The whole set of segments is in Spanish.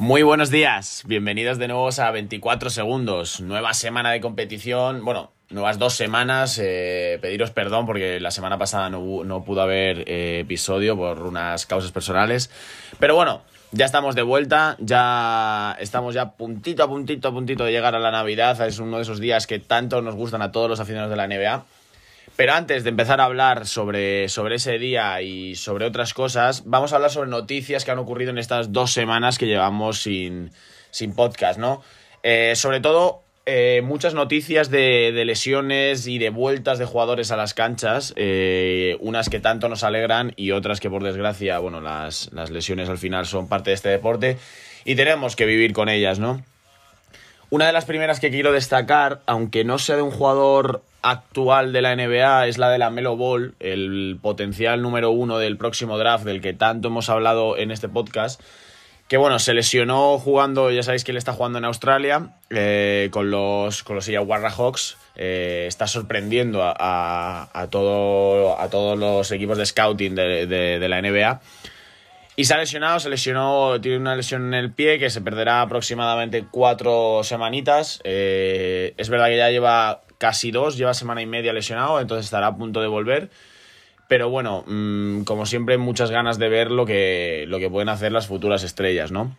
Muy buenos días, bienvenidos de nuevo a 24 segundos, nueva semana de competición, bueno, nuevas dos semanas, eh, pediros perdón porque la semana pasada no, pudo haber eh, episodio por unas causas personales, pero bueno, ya estamos de vuelta, ya estamos ya puntito a puntito a puntito de llegar a la Navidad, es uno de esos días que tanto nos gustan a todos los aficionados de la NBA. Pero antes de empezar a hablar sobre, sobre ese día y sobre otras cosas, vamos a hablar sobre noticias que han ocurrido en estas dos semanas que llevamos sin, podcast, ¿no? Eh, sobre todo, eh, muchas noticias de, lesiones y de vueltas de jugadores a las canchas, eh, unas que tanto nos alegran y otras que por desgracia, bueno, las, las lesiones al final son parte de este deporte y tenemos que vivir con ellas, ¿no? Una de las primeras que quiero destacar, aunque no sea de un jugador actual de la NBA, es la de la Melo Ball, el potencial número uno del próximo draft del que tanto hemos hablado en este podcast. Que bueno, se lesionó jugando, ya sabéis que él está jugando en Australia eh, con los con los Hawks. Eh, está sorprendiendo a, a, todo, a todos los equipos de scouting de, de la NBA. Y se ha lesionado, se lesionó, tiene una lesión en el pie que se perderá aproximadamente cuatro semanitas. Eh, es verdad que ya lleva casi dos, lleva semana y media lesionado, entonces estará a punto de volver. Pero bueno, mm, como siempre, muchas ganas de ver lo que, lo que pueden hacer las futuras estrellas, ¿no?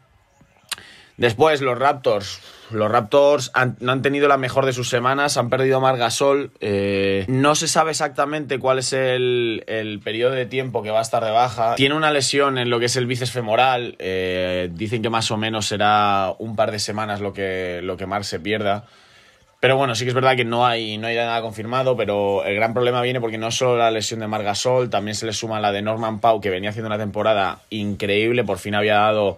Después, los Raptors. Los Raptors no han tenido la mejor de sus semanas, han perdido a Margasol. Eh, no se sabe exactamente cuál es el, periodo de tiempo que va a estar de baja. Tiene una lesión en lo que es el bíceps femoral. Eh, dicen que más o menos será un par de semanas lo que, lo que Mar se pierda. Pero bueno, sí que es verdad que no hay, no hay nada confirmado, pero el gran problema viene porque no solo la lesión de Margasol, también se le suma la de Norman Pau, que venía haciendo una temporada increíble, por fin había dado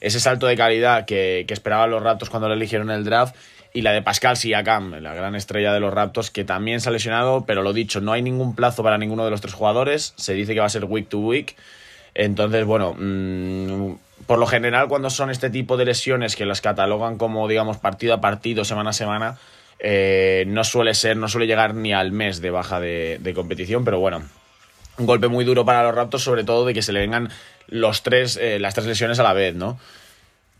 ese salto de calidad que, esperaban los Raptors cuando le eligieron el draft. Y la de Pascal Siakam, la gran estrella de los Raptors, que también se ha lesionado, pero lo dicho, no hay ningún plazo para ninguno de los tres jugadores. Se dice que va a ser week to week. Entonces, bueno, mm, por lo general, cuando son este tipo de lesiones que las catalogan como, digamos, partido a partido, semana a semana, eh, no suele ser, no suele llegar ni al mes de baja de, de competición, pero bueno, un golpe muy duro para los Raptors, sobre todo de que se le vengan los tres, eh, las tres lesiones a la vez, ¿no?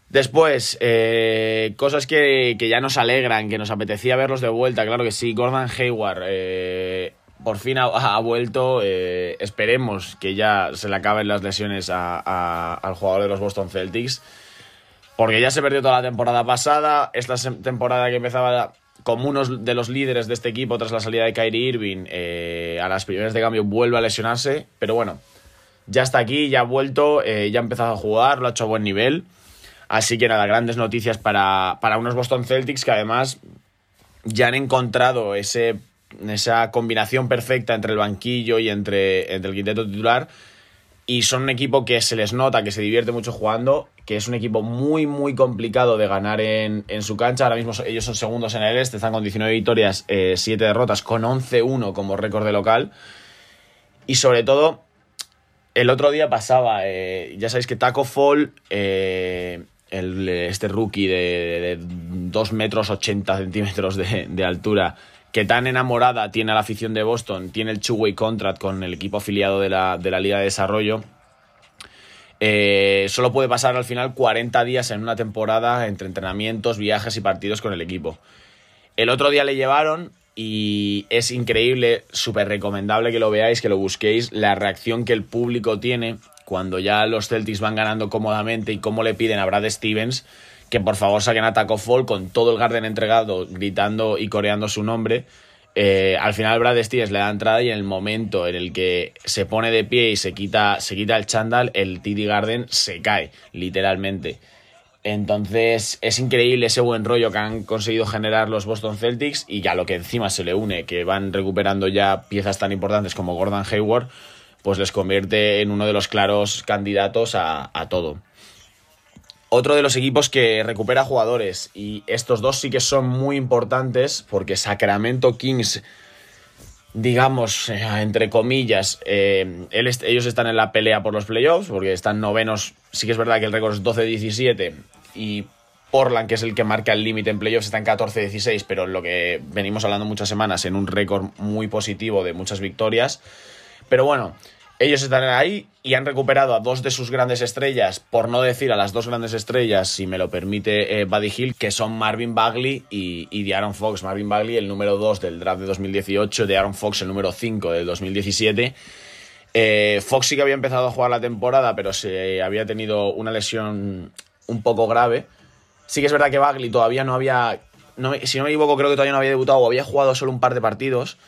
Después, eh, cosas que, ya nos alegran, que nos apetecía verlos de vuelta, claro que sí. Gordon Hayward eh, por fin ha, vuelto. esperemos que ya se le acaben las lesiones al jugador de los Boston Celtics. Porque ya se perdió toda la temporada pasada. Esta temporada que empezaba como uno de los líderes de este equipo tras la salida de Kyrie Irving, a las primeras de cambio vuelve a lesionarse. Pero bueno, ya está aquí, ya ha vuelto, eh, ya ha empezado a jugar, lo ha hecho a buen nivel. Así que nada, grandes noticias para, unos Boston Celtics que además ya han encontrado ese, esa combinación perfecta entre el banquillo y entre, entre el quinteto titular. Y son un equipo que se les nota, que se divierte mucho jugando, que es un equipo muy, muy complicado de ganar en, su cancha. Ahora mismo ellos son segundos en el este, están con 19 victorias, 7 eh, derrotas, con 11-1 como récord de local. Y sobre todo, el otro día pasaba, eh, ya sabéis que Taco Fall, eh, este rookie de, 2 metros 80 centímetros de, altura, que tan enamorada tiene a la afición de Boston, tiene el two-way contract con el equipo afiliado de la, Liga de Desarrollo, eh, solo puede pasar al final 40 días en una temporada entre entrenamientos, viajes y partidos con el equipo. El otro día le llevaron y es increíble, súper recomendable que lo veáis, que lo busquéis, la reacción que el público tiene cuando ya los Celtics van ganando cómodamente y cómo le piden a Brad Stevens que por favor saquen a Taco Fall con todo el Garden entregado, gritando y coreando su nombre. Eh, al final Brad Stevens le da entrada y en el momento en el que se pone de pie y se quita, se quita el chandal, el TD Garden se cae, literalmente. Entonces es increíble ese buen rollo que han conseguido generar los Boston Celtics y a lo que encima se le une que van recuperando ya piezas tan importantes como Gordon Hayward, pues les convierte en uno de los claros candidatos a, todo. Otro de los equipos que recupera jugadores y estos dos sí que son muy importantes porque Sacramento Kings digamos, eh, entre comillas, eh, ellos están en la pelea por los playoffs, porque están novenos, sí que es verdad que el récord es 12-17 y Portland, que es el que marca el límite en playoffs, está en 14-16, pero lo que venimos hablando muchas semanas, en un récord muy positivo de muchas victorias. Pero bueno, Ellos están ahí y han recuperado a dos de sus grandes estrellas, por no decir a las dos grandes estrellas, si me lo permite eh, Buddy Hill, que son Marvin Bagley y, y Aaron Fox. Marvin Bagley, el número 2 del draft de 2018, de Aaron Fox, el número 5 del 2017. Eh, Fox sí que había empezado a jugar la temporada, pero se había tenido una lesión un poco grave. Sí que es verdad que Bagley todavía no había, si no me equivoco, creo que todavía no había debutado o había jugado solo un par de partidos.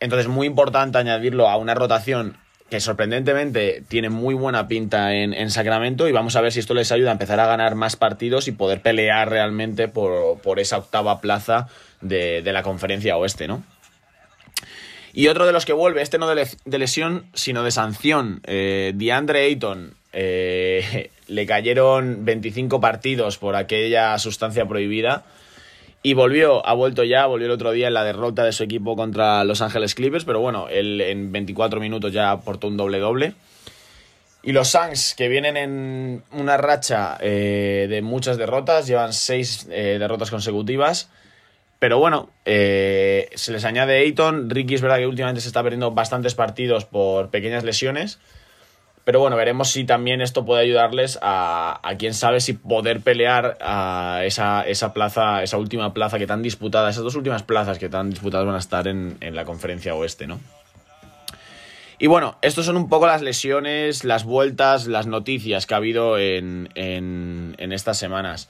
Entonces, muy importante añadirlo a una rotación que sorprendentemente tiene muy buena pinta en, Sacramento y vamos a ver si esto les ayuda a empezar a ganar más partidos y poder pelear realmente por, esa octava plaza de, la conferencia oeste, ¿no? Y otro de los que vuelve, este no de, lesión, sino de sanción, eh, DeAndre Ayton, eh, le cayeron 25 partidos por aquella sustancia prohibida y volvió, ha vuelto ya, volvió el otro día en la derrota de su equipo contra Los Ángeles Clippers, pero bueno, él en 24 minutos ya aportó un doble-doble. Y los Suns, que vienen en una racha eh, de muchas derrotas, llevan seis eh, derrotas consecutivas. Pero bueno, eh, se les añade Ayton. Ricky es verdad que últimamente se está perdiendo bastantes partidos por pequeñas lesiones. Pero bueno, veremos si también esto puede ayudarles a, a quién sabe, si poder pelear a esa, esa plaza, esa última plaza que tan disputada, esas dos últimas plazas que tan disputadas van a estar en, la conferencia oeste, ¿no? Y bueno, estos son un poco las lesiones, las vueltas, las noticias que ha habido en, estas semanas.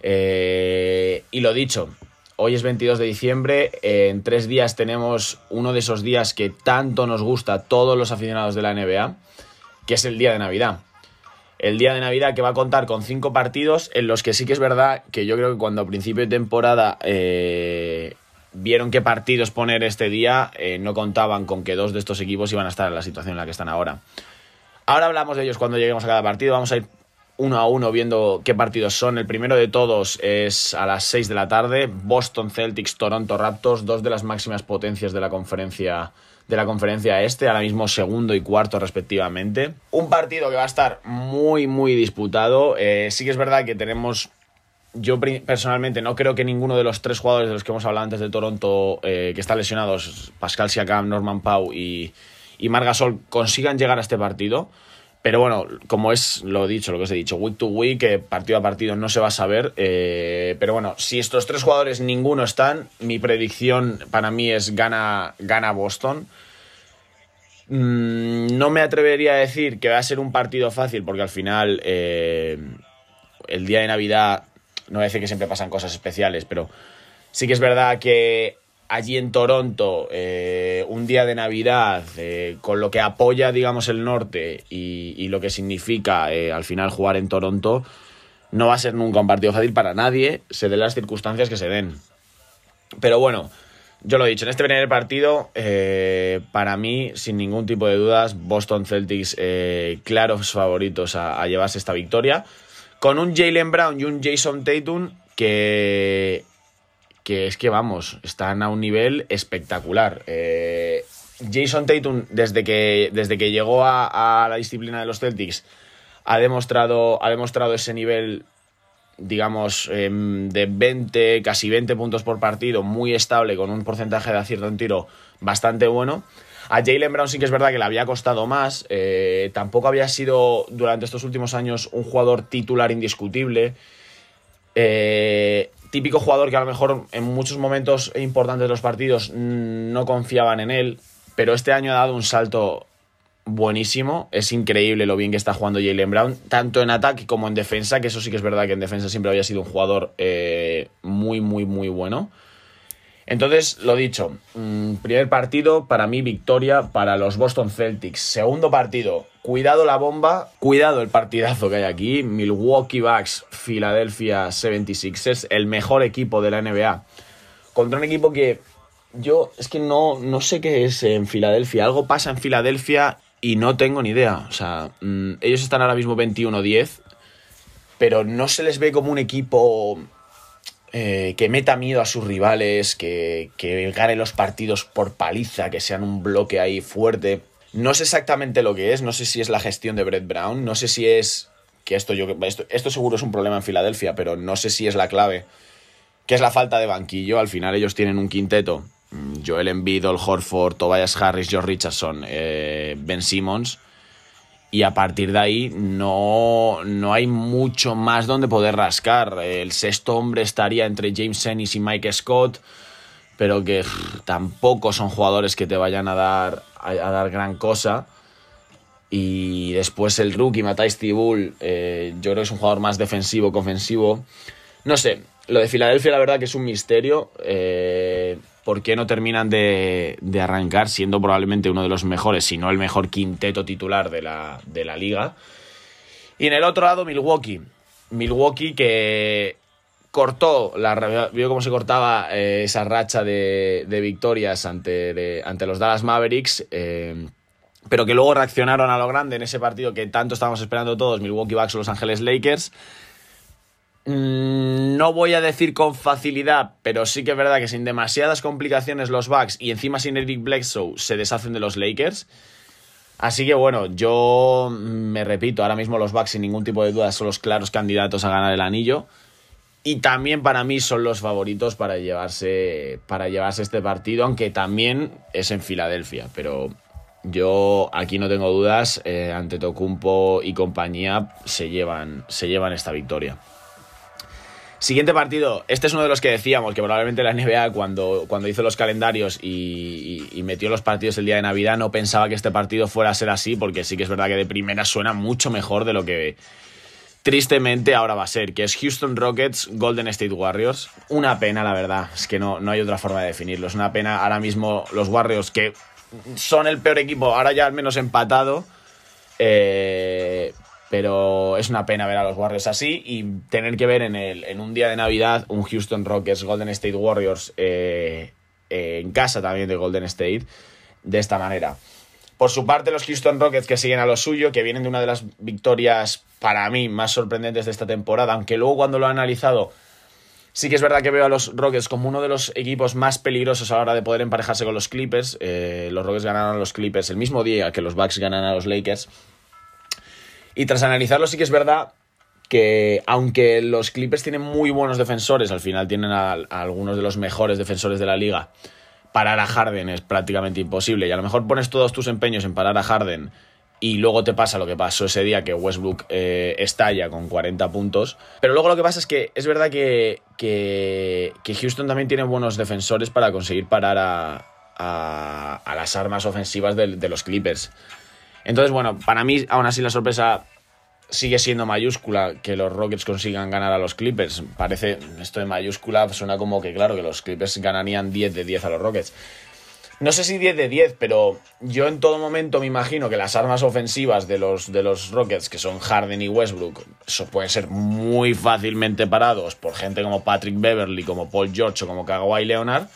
Eh, y lo dicho, hoy es 22 de diciembre, en tres días tenemos uno de esos días que tanto nos gusta a todos los aficionados de la NBA que es el día de Navidad. El día de Navidad que va a contar con cinco partidos en los que sí que es verdad que yo creo que cuando a principio de temporada eh, vieron qué partidos poner este día, eh, no contaban con que dos de estos equipos iban a estar en la situación en la que están ahora. Ahora hablamos de ellos cuando lleguemos a cada partido, vamos a ir uno a uno viendo qué partidos son. El primero de todos es a las 6 de la tarde, Boston Celtics, Toronto Raptors, dos de las máximas potencias de la conferencia de la conferencia este, ahora mismo segundo y cuarto respectivamente. Un partido que va a estar muy, muy disputado. Eh, sí que es verdad que tenemos yo personalmente no creo que ninguno de los tres jugadores de los que hemos hablado antes de Toronto eh, que están lesionados, Pascal Siakam, Norman Pau y, y Margasol, consigan llegar a este partido. Pero bueno, como es lo dicho, lo que os he dicho, week to week, eh, partido a partido no se va a saber. Eh, pero bueno, si estos tres jugadores ninguno están, mi predicción para mí es gana, gana Boston. Mm, no me atrevería a decir que va a ser un partido fácil, porque al final eh, el día de Navidad, no voy a decir que siempre pasan cosas especiales, pero sí que es verdad que allí en Toronto, eh, un día de Navidad, eh, con lo que apoya, digamos, el norte y, lo que significa eh, al final jugar en Toronto, no va a ser nunca un partido fácil para nadie, se den las circunstancias que se den. Pero bueno, yo lo he dicho, en este primer partido, para mí, sin ningún tipo de dudas, Boston Celtics claros favoritos a, a llevarse esta victoria, con un Jalen Brown y un Jason Tatum que que es que vamos, están a un nivel espectacular. Eh, Jason Tatum, desde que, desde que llegó a, la disciplina de los Celtics, ha demostrado, ha demostrado ese nivel, digamos, em, de 20, casi 20 puntos por partido, muy estable, con un porcentaje de acierto en tiro bastante bueno. A Jalen Brown sí que es verdad que le había costado más. Eh, tampoco había sido durante estos últimos años un jugador titular indiscutible. Eh, típico jugador que a lo mejor en muchos momentos importantes de los partidos no confiaban en él, pero este año ha dado un salto buenísimo. Es increíble lo bien que está jugando Jalen Brown, tanto en ataque como en defensa, que eso sí que es verdad que en defensa siempre había sido un jugador eh, muy, muy, muy bueno. Entonces, lo dicho, mm, primer partido, para mí victoria para los Boston Celtics. Segundo partido, cuidado la bomba, cuidado el partidazo que hay aquí. Milwaukee Bucks, Philadelphia 76ers, el mejor equipo de la NBA. Contra un equipo que yo es que no, no sé qué es en Filadelfia. Algo pasa en Filadelfia y no tengo ni idea. O sea, mm, ellos están ahora mismo 21-10, pero no se les ve como un equipo eh, que meta miedo a sus rivales, que, que los partidos por paliza, que sean un bloque ahí fuerte. No sé exactamente lo que es, no sé si es la gestión de Brett Brown, no sé si es que esto yo esto, esto seguro es un problema en Filadelfia, pero no sé si es la clave, que es la falta de banquillo. Al final ellos tienen un quinteto mm, Joel Embiid, Ol Horford, Tobias Harris, George Richardson, eh, Ben Simmons. Y a partir de ahí no, no hay mucho más donde poder rascar. El sexto hombre estaría entre James Ennis y Mike Scott, pero que tampoco son jugadores que te vayan a dar, a, dar gran cosa. Y después el rookie, Matthijs Tibul, eh, yo creo que es un jugador más defensivo que ofensivo. No sé, lo de Filadelfia la verdad que es un misterio. Eh, ¿Por qué no terminan de, arrancar siendo probablemente uno de los mejores, si no el mejor quinteto titular de la, liga? Y en el otro lado, Milwaukee. Milwaukee que cortó, la, vio cómo se cortaba eh, esa racha de, victorias ante, ante, los Dallas Mavericks, eh, pero que luego reaccionaron a lo grande en ese partido que tanto estábamos esperando todos, Milwaukee Bucks o Los Ángeles Lakers. Mm, no voy a decir con facilidad, pero sí que es verdad que sin demasiadas complicaciones los Bucks y encima sin Eric Bledsoe se deshacen de los Lakers. Así que bueno, yo me repito, ahora mismo los Bucks sin ningún tipo de duda son los claros candidatos a ganar el anillo. Y también para mí son los favoritos para llevarse, para llevarse este partido, aunque también es en Filadelfia. Pero yo aquí no tengo dudas, eh, ante Tocumpo y compañía se llevan, se llevan esta victoria. Siguiente partido. Este es uno de los que decíamos que probablemente la NBA cuando, cuando hizo los calendarios y, metió los partidos el día de Navidad no pensaba que este partido fuera a ser así porque sí que es verdad que de primera suena mucho mejor de lo que tristemente ahora va a ser, que es Houston Rockets, Golden State Warriors. Una pena, la verdad, es que no, no hay otra forma de definirlo. Es una pena ahora mismo los Warriors que son el peor equipo, ahora ya al menos empatado. Eh, pero es una pena ver a los Warriors así y tener que ver en, el, en un día de Navidad un Houston Rockets Golden State Warriors eh, en casa también de Golden State de esta manera. Por su parte, los Houston Rockets que siguen a lo suyo, que vienen de una de las victorias para mí más sorprendentes de esta temporada, aunque luego cuando lo he analizado, sí que es verdad que veo a los Rockets como uno de los equipos más peligrosos a la hora de poder emparejarse con los Clippers. Eh, los Rockets ganaron a los Clippers el mismo día que los Bucks ganan a los Lakers. Y tras analizarlo sí que es verdad que aunque los Clippers tienen muy buenos defensores, al final tienen a, algunos de los mejores defensores de la liga, parar a Harden es prácticamente imposible. Y a lo mejor pones todos tus empeños en parar a Harden y luego te pasa lo que pasó ese día que Westbrook eh, estalla con 40 puntos. Pero luego lo que pasa es que es verdad que, que, Houston también tiene buenos defensores para conseguir parar a, a, las armas ofensivas de los Clippers. Entonces, bueno, para mí, aún así, la sorpresa sigue siendo mayúscula que los Rockets consigan ganar a los Clippers. Parece, esto de mayúscula suena como que, claro, que los Clippers ganarían 10 de 10 a los Rockets. No sé si 10 de 10, pero yo en todo momento me imagino que las armas ofensivas de los, de los Rockets, que son Harden y Westbrook, eso pueden ser muy fácilmente parados por gente como Patrick Beverly, como Paul George o como Kawhi Leonard,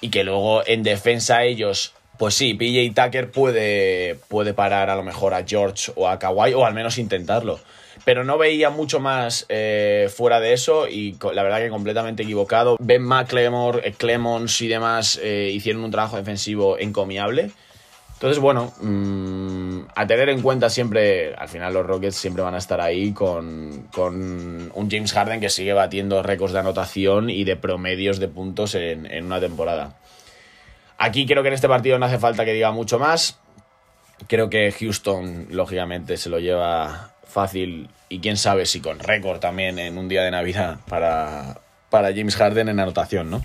y que luego en defensa ellos pues sí, PJ Tucker puede, puede parar a lo mejor a George o a Kawhi, o al menos intentarlo. Pero no veía mucho más eh, fuera de eso y la verdad que completamente equivocado. Ben McLemore, eh, Clemons y demás eh, hicieron un trabajo defensivo encomiable. Entonces, bueno, mm, a tener en cuenta siempre, al final los Rockets siempre van a estar ahí con, con un James Harden que sigue batiendo récords de anotación y de promedios de puntos en, en una temporada. Aquí creo que en este partido no hace falta que diga mucho más. Creo que Houston, lógicamente, se lo lleva fácil y quién sabe si con récord también en un día de Navidad para, para James Harden en anotación, ¿no?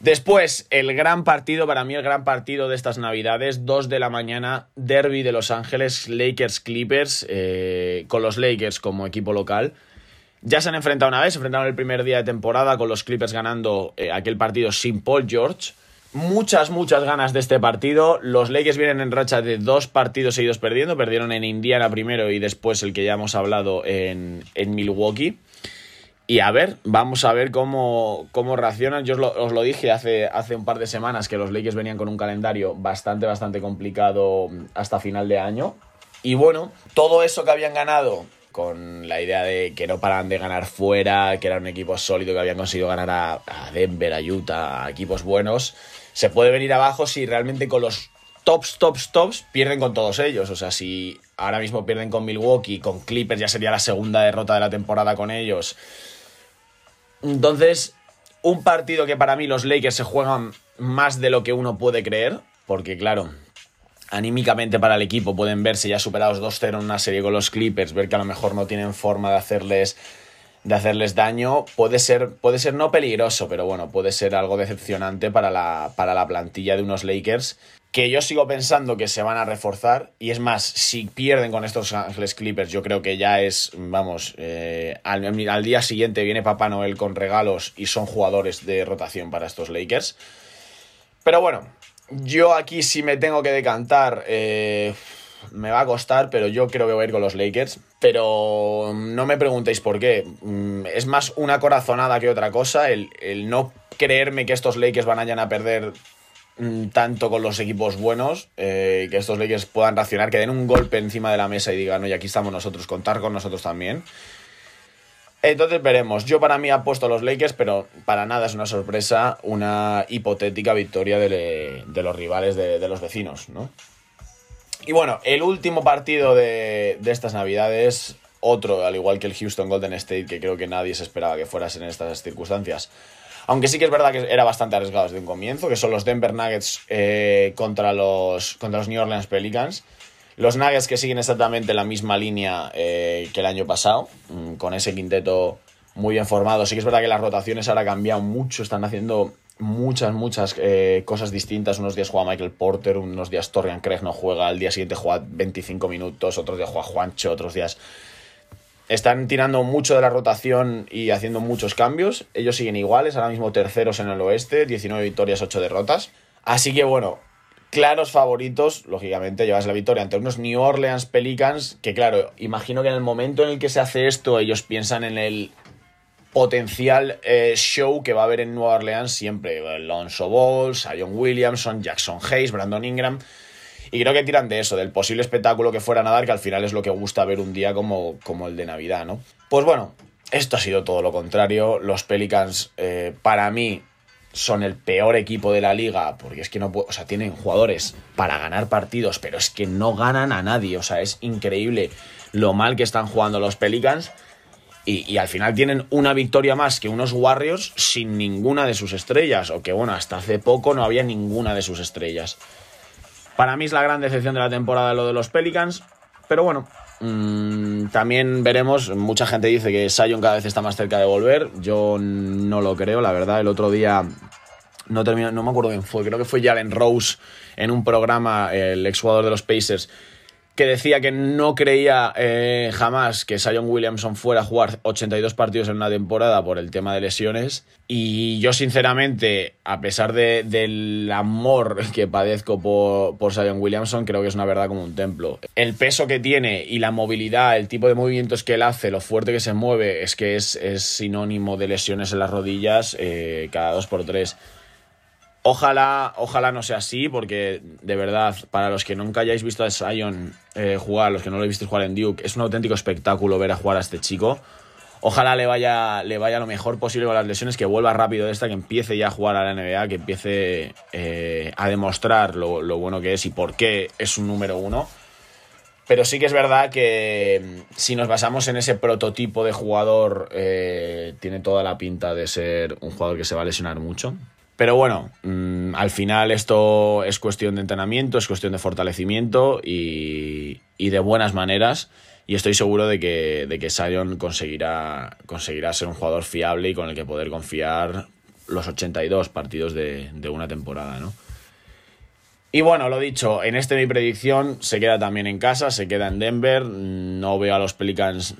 Después, el gran partido, para mí el gran partido de estas navidades, 2 de la mañana, Derby de Los Ángeles, Lakers Clippers, eh, con los Lakers como equipo local. Ya se han enfrentado una vez, se enfrentaron el primer día de temporada con los Clippers ganando eh, aquel partido sin Paul George muchas, muchas ganas de este partido. Los Lakers vienen en racha de dos partidos seguidos perdiendo. Perdieron en Indiana primero y después el que ya hemos hablado en, Milwaukee. Y a ver, vamos a ver cómo, cómo reaccionan. Yo os lo, dije hace, hace un par de semanas que los Lakers venían con un calendario bastante, bastante complicado hasta final de año. Y bueno, todo eso que habían ganado con la idea de que no paran de ganar fuera, que era un equipo sólido, que habían conseguido ganar a, a Denver, a Utah, a equipos buenos se puede venir abajo si realmente con los tops, tops, tops pierden con todos ellos. O sea, si ahora mismo pierden con Milwaukee, con Clippers ya sería la segunda derrota de la temporada con ellos. Entonces, un partido que para mí los Lakers se juegan más de lo que uno puede creer, porque claro, anímicamente para el equipo pueden verse ya superados 2-0 en una serie con los Clippers, ver que a lo mejor no tienen forma de hacerles de hacerles daño puede ser, puede ser no peligroso, pero bueno, puede ser algo decepcionante para la, para la plantilla de unos Lakers que yo sigo pensando que se van a reforzar. Y es más, si pierden con estos Ángeles Clippers, yo creo que ya es, vamos, eh, al, día siguiente viene Papá Noel con regalos y son jugadores de rotación para estos Lakers. Pero bueno, yo aquí si me tengo que decantar, eh, me va a costar, pero yo creo que voy a ir con los Lakers. Pero no me preguntéis por qué. Mm, es más una corazonada que otra cosa. El, no creerme que estos Lakers van a, a perder Mm, tanto con los equipos buenos, eh, que estos Lakers puedan racionar, que den un golpe encima de la mesa y digan, oye, aquí estamos nosotros, contar con nosotros también. Entonces veremos. Yo para mí apuesto a los Lakers, pero para nada es una sorpresa una hipotética victoria de, los rivales de, los vecinos, ¿no? Y bueno, el último partido de, de estas navidades, otro, al igual que el Houston Golden State, que creo que nadie se esperaba que fueras en estas circunstancias. Aunque sí que es verdad que era bastante arriesgado desde un comienzo, que son los Denver Nuggets eh, contra, los, contra los New Orleans Pelicans. Los Nuggets que siguen exactamente la misma línea eh, que el año pasado, mm, con ese quinteto muy bien formado. Sí que es verdad que las rotaciones ahora han cambiado mucho, están haciendo muchas, muchas eh, cosas distintas. Unos días juega Michael Porter, unos días Torrian Craig no juega, al día siguiente juega 25 minutos, otros días juega Juancho, otros días están tirando mucho de la rotación y haciendo muchos cambios. Ellos siguen iguales, ahora mismo terceros en el oeste, 19 victorias, 8 derrotas. Así que bueno, claros favoritos, lógicamente, llevas la victoria ante unos New Orleans Pelicans, que claro, imagino que en el momento en el que se hace esto, ellos piensan en el potencial eh, show que va a haber en Nueva Orleans siempre. Alonso Ball, Sion Williamson, Jackson Hayes, Brandon Ingram. Y creo que tiran de eso, del posible espectáculo que fuera a dar, que al final es lo que gusta ver un día como, como el de Navidad, ¿no? Pues bueno, esto ha sido todo lo contrario. Los Pelicans, eh, para mí, son el peor equipo de la liga, porque es que no o sea, tienen jugadores para ganar partidos, pero es que no ganan a nadie, o sea, es increíble lo mal que están jugando los Pelicans. Y, al final tienen una victoria más que unos Warriors sin ninguna de sus estrellas, o que bueno, hasta hace poco no había ninguna de sus estrellas. Para mí es la gran decepción de la temporada lo de los Pelicans, pero bueno, mm, también veremos, mucha gente dice que Sion cada vez está más cerca de volver, yo no lo creo, la verdad, el otro día no terminó, no me acuerdo quién fue, creo que fue Jalen Rose en un programa, el exjugador de los Pacers, que decía que no creía eh, jamás que Sion Williamson fuera a jugar 82 partidos en una temporada por el tema de lesiones. Y yo, sinceramente, a pesar de, del amor que padezco por, por Sion Williamson, creo que es una verdad como un templo. El peso que tiene y la movilidad, el tipo de movimientos que él hace, lo fuerte que se mueve, es que es, sinónimo de lesiones en las rodillas eh, cada dos por tres. Ojalá, ojalá no sea así, porque de verdad, para los que nunca hayáis visto a Sion eh, jugar, los que no lo visto jugar en Duke, es un auténtico espectáculo ver a jugar a este chico. Ojalá le vaya, le vaya lo mejor posible con las lesiones, que vuelva rápido de esta, que empiece ya a jugar a la NBA, que empiece eh, a demostrar lo, bueno que es y por qué es un número uno. Pero sí que es verdad que mm, si nos basamos en ese prototipo de jugador, eh, tiene toda la pinta de ser un jugador que se va a lesionar mucho. Pero bueno, mm, al final esto es cuestión de entrenamiento, es cuestión de fortalecimiento y, de buenas maneras. Y estoy seguro de que, de que Sion conseguirá, conseguirá ser un jugador fiable y con el que poder confiar los 82 partidos de, de una temporada, ¿no? Y bueno, lo dicho, en este mi predicción se queda también en casa, se queda en Denver. No veo a los Pelicans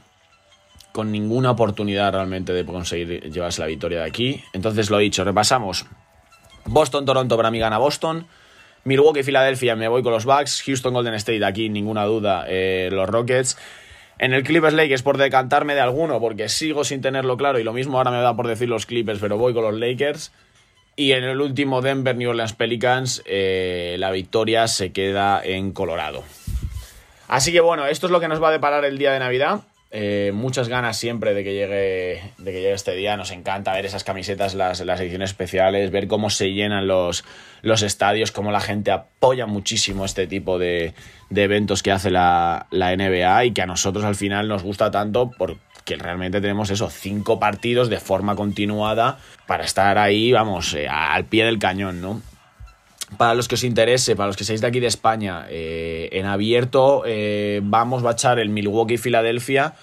con ninguna oportunidad realmente de conseguir llevarse la victoria de aquí. Entonces lo dicho, repasamos. Boston, Toronto para mí gana Boston. Milwaukee, Filadelfia, me voy con los Bucks. Houston, Golden State, aquí ninguna duda, eh, los Rockets. En el Clippers Lakers por decantarme de alguno, porque sigo sin tenerlo claro y lo mismo ahora me da por decir los Clippers, pero voy con los Lakers. Y en el último Denver, New Orleans Pelicans, eh, la victoria se queda en Colorado. Así que bueno, esto es lo que nos va a deparar el día de Navidad. Eh, muchas ganas siempre de que llegue de que llegue este día. Nos encanta ver esas camisetas, las, las ediciones especiales, ver cómo se llenan los, los estadios, cómo la gente apoya muchísimo este tipo de, de eventos que hace la, la, NBA y que a nosotros al final nos gusta tanto por que realmente tenemos eso, cinco partidos de forma continuada para estar ahí, vamos, eh, al pie del cañón, ¿no? Para los que os interese, para los que seáis de aquí de España, eh, en abierto eh, vamos a echar el Milwaukee-Filadelfia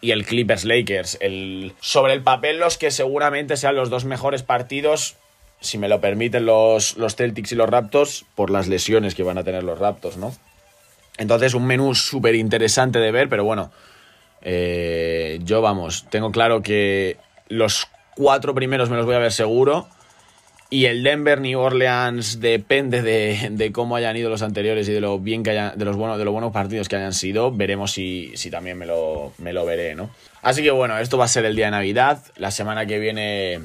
y el Clippers-Lakers. El, sobre el papel, los que seguramente sean los dos mejores partidos, si me lo permiten los, los Celtics y los Raptors, por las lesiones que van a tener los Raptors, ¿no? Entonces, un menú súper interesante de ver, pero bueno, eh, yo vamos, tengo claro que los cuatro primeros me los voy a ver seguro. Y el Denver New Orleans depende de, cómo hayan ido los anteriores y de lo bien que hayan, de los buenos, de los buenos partidos que hayan sido. Veremos si, si también me lo, me lo veré, ¿no? Así que bueno, esto va a ser el día de Navidad. La semana que viene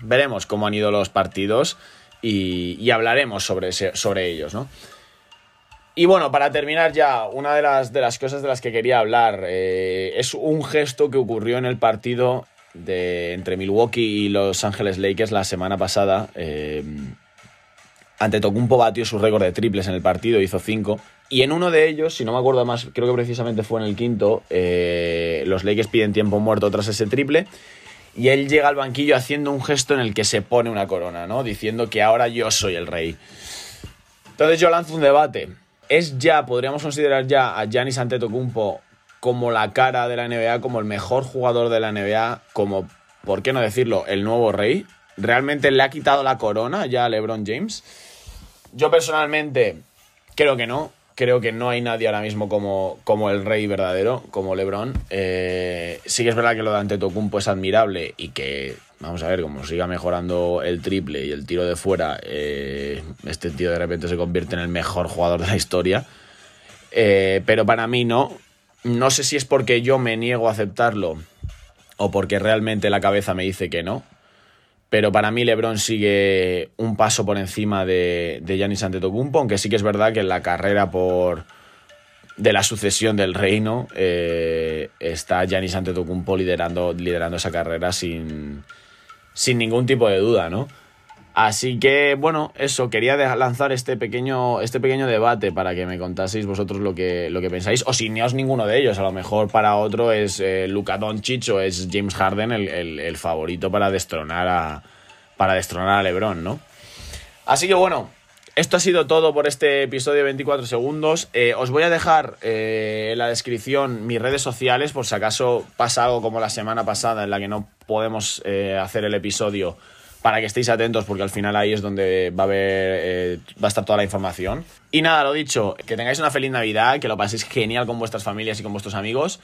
veremos cómo han ido los partidos y, y hablaremos sobre, sobre ellos, ¿no? Y bueno, para terminar ya, una de las, de las cosas de las que quería hablar eh, es un gesto que ocurrió en el partido de, entre Milwaukee y Los Ángeles Lakers la semana pasada. Eh, ante Tocumpo batió su récord de triples en el partido, hizo 5. Y en uno de ellos, si no me acuerdo más, creo que precisamente fue en el quinto, eh, los Lakers piden tiempo muerto tras ese triple. Y él llega al banquillo haciendo un gesto en el que se pone una corona, ¿no? Diciendo que ahora yo soy el rey. Entonces yo lanzo un debate es ya, podríamos considerar ya a Giannis Antetokounmpo como la cara de la NBA, como el mejor jugador de la NBA, como, ¿por qué no decirlo?, el nuevo rey. ¿Realmente le ha quitado la corona ya a LeBron James? Yo personalmente creo que no. Creo que no hay nadie ahora mismo como, como el rey verdadero, como LeBron. Eh, sí que es verdad que lo de Antetokounmpo es admirable y que Vamos a ver, como siga mejorando el triple y el tiro de fuera, eh, este tío de repente se convierte en el mejor jugador de la historia. Eh, pero para mí no. No sé si es porque yo me niego a aceptarlo o porque realmente la cabeza me dice que no. Pero para mí LeBron sigue un paso por encima de, de Giannis Antetokounmpo, aunque sí que es verdad que en la carrera por de la sucesión del reino eh, está Giannis Antetokounmpo liderando, liderando esa carrera sin, sin ningún tipo de duda, ¿no? Así que, bueno, eso, quería lanzar este pequeño, este pequeño debate para que me contaseis vosotros lo que, lo que pensáis, o si no es ninguno de ellos, a lo mejor para otro es eh, Luca Doncic o es James Harden el, favorito para destronar a, para destronar a LeBron, ¿no? Así que, bueno, esto ha sido todo por este episodio de 24 segundos. Eh, os voy a dejar eh, en la descripción mis redes sociales por si acaso pasa algo como la semana pasada en la que no podemos eh, hacer el episodio para que estéis atentos porque al final ahí es donde va a haber va a estar toda la información. Y nada, lo dicho, que tengáis una feliz Navidad, que lo paséis genial con vuestras familias y con vuestros amigos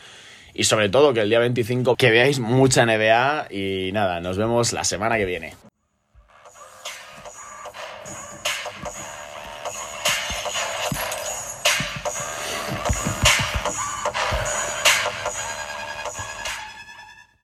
y sobre todo que el día 25 que veáis mucha NBA y nada, nos vemos la semana que viene.